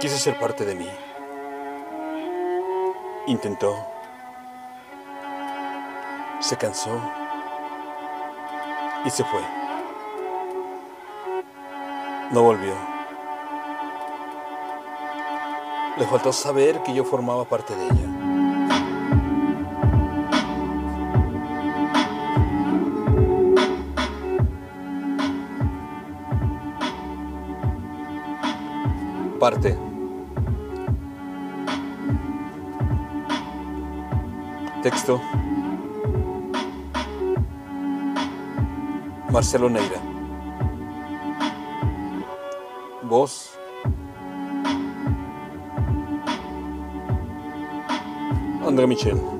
Quise ser parte de mí. Intentó. Se cansó. Y se fue. No volvió. Le faltó saber que yo formaba parte de ella. Parte. Texto. Marcelo Neira. Voz. André Michel.